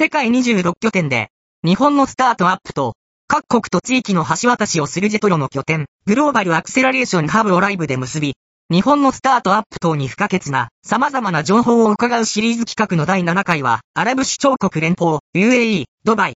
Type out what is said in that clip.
世界26拠点で、日本のスタートアップと、各国と地域の橋渡しをするジェトロの拠点、グローバルアクセラレーションハブをライブで結び、日本のスタートアップ等に不可欠な様々な情報を伺うシリーズ企画の第7回は、アラブ首長国連邦、UAE、ドバイ、